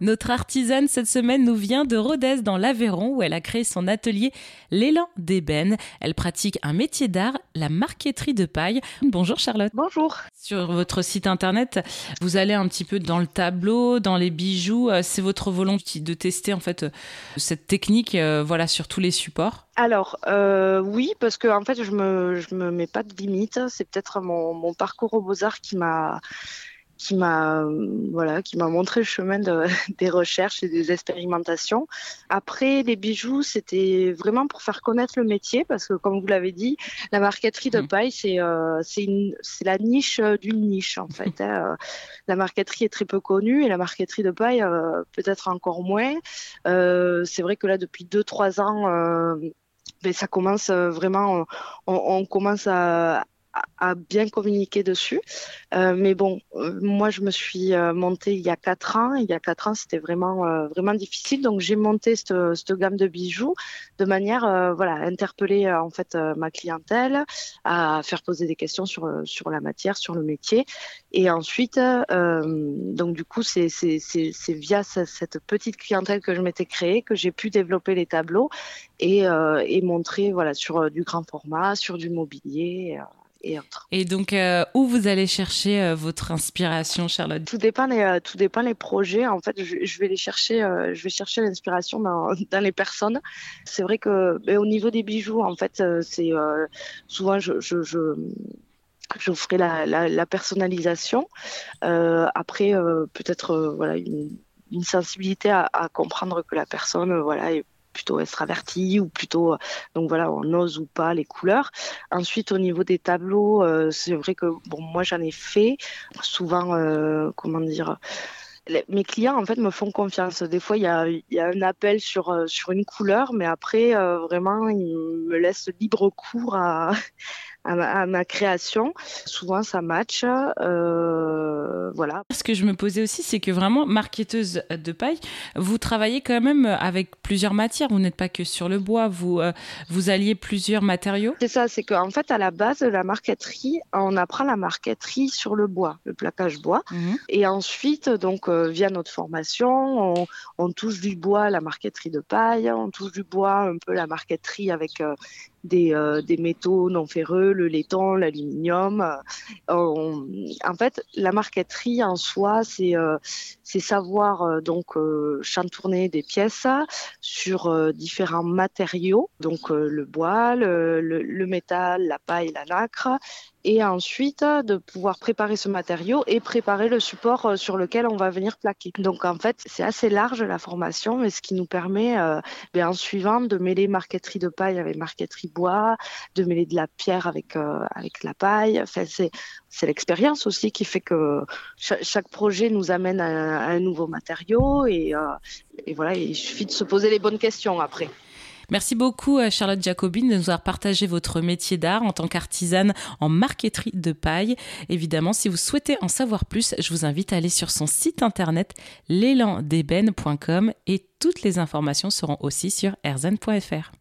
Notre artisane cette semaine nous vient de Rodez dans l'Aveyron où elle a créé son atelier L'élan d'ébène. Elle pratique un métier d'art, la marqueterie de paille. Bonjour Charlotte. Bonjour. Sur votre site internet, vous allez un petit peu dans le tableau, dans les bijoux. Euh, c'est votre volonté de tester en fait euh, cette technique euh, voilà sur tous les supports alors euh, oui, parce que en fait je me je me mets pas de limite. C'est peut-être mon, mon parcours aux beaux arts qui m'a qui m'a voilà qui m'a montré le chemin de, des recherches et des expérimentations. Après les bijoux, c'était vraiment pour faire connaître le métier parce que comme vous l'avez dit, la marqueterie de mmh. paille c'est euh, la niche d'une niche en fait. Hein. La marqueterie est très peu connue et la marqueterie de paille euh, peut-être encore moins. Euh, c'est vrai que là depuis deux trois ans euh, ben, ça commence vraiment, on, on commence à, à, bien communiquer dessus. Euh, mais bon, euh, moi, je me suis euh, montée il y a quatre ans. Il y a quatre ans, c'était vraiment, vraiment difficile. Donc, j'ai monté cette, gamme de bijoux de manière, voilà, à interpeller en fait ma clientèle, à faire poser des questions sur, sur la matière, sur le métier. Et ensuite, donc du coup, c'est via cette petite clientèle que je m'étais créée que j'ai pu développer les tableaux et, et montrer, voilà, sur du grand format, sur du mobilier et autres. Et donc, euh, où vous allez chercher euh, votre inspiration, Charlotte? Tout dépend les, euh, tout dépend les projets. En fait, je, je vais les chercher, je vais chercher l'inspiration dans, dans, les personnes. C'est vrai que, ben, au niveau des bijoux, en fait, c'est souvent je, je, je je ferai la, la, la personnalisation. Après, peut-être voilà une, une sensibilité à, à, comprendre que la personne voilà est plutôt extraverti ou plutôt donc voilà on ose ou pas les couleurs ensuite au niveau des tableaux euh, c'est vrai que bon moi j'en ai fait souvent euh, comment dire mes clients en fait me font confiance. Des fois, il y a, y a, un appel sur euh, sur une couleur, mais après euh, vraiment ils me laissent libre cours à, à, ma, création. Souvent, ça match. Euh, voilà. Ce que je me posais aussi, c'est que vraiment, marketeuse de paille, vous travaillez quand même avec plusieurs matières. Vous n'êtes pas que sur le bois. Vous, euh, vous alliez plusieurs matériaux. C'est ça. C'est qu'en fait, à la base de la marqueterie, on apprend la marqueterie sur le bois, le plaquage bois. Mmh. Et ensuite, donc, euh, via notre formation, on, on, touche du bois la marqueterie de paille, on touche du bois un peu la marqueterie avec des, euh, des, métaux non ferreux, le laiton, l'aluminium. Euh, en fait, la marqueterie en soi, c'est euh, savoir donc chantourner des pièces sur différents matériaux, donc le bois, le, le, le, métal, la paille, la nacre, et ensuite de pouvoir préparer ce matériau et préparer le support sur lequel on va venir plaquer. Donc en fait, c'est assez large la formation, mais ce qui nous permet, euh, ben, en suivant, de mêler marqueterie de paille avec marqueterie bois, de mêler de la pierre avec euh, avec la paille. Enfin, c'est l'expérience aussi qui fait que chaque, projet nous amène à, un nouveau matériau et, euh, et voilà, il suffit de se poser les bonnes questions après. Merci beaucoup à Charlotte Jacobine de nous avoir partagé votre métier d'art en tant qu'artisane en marqueterie de paille. Évidemment, si vous souhaitez en savoir plus, je vous invite à aller sur son site internet l'élandébène.com et toutes les informations seront aussi sur erzen.fr.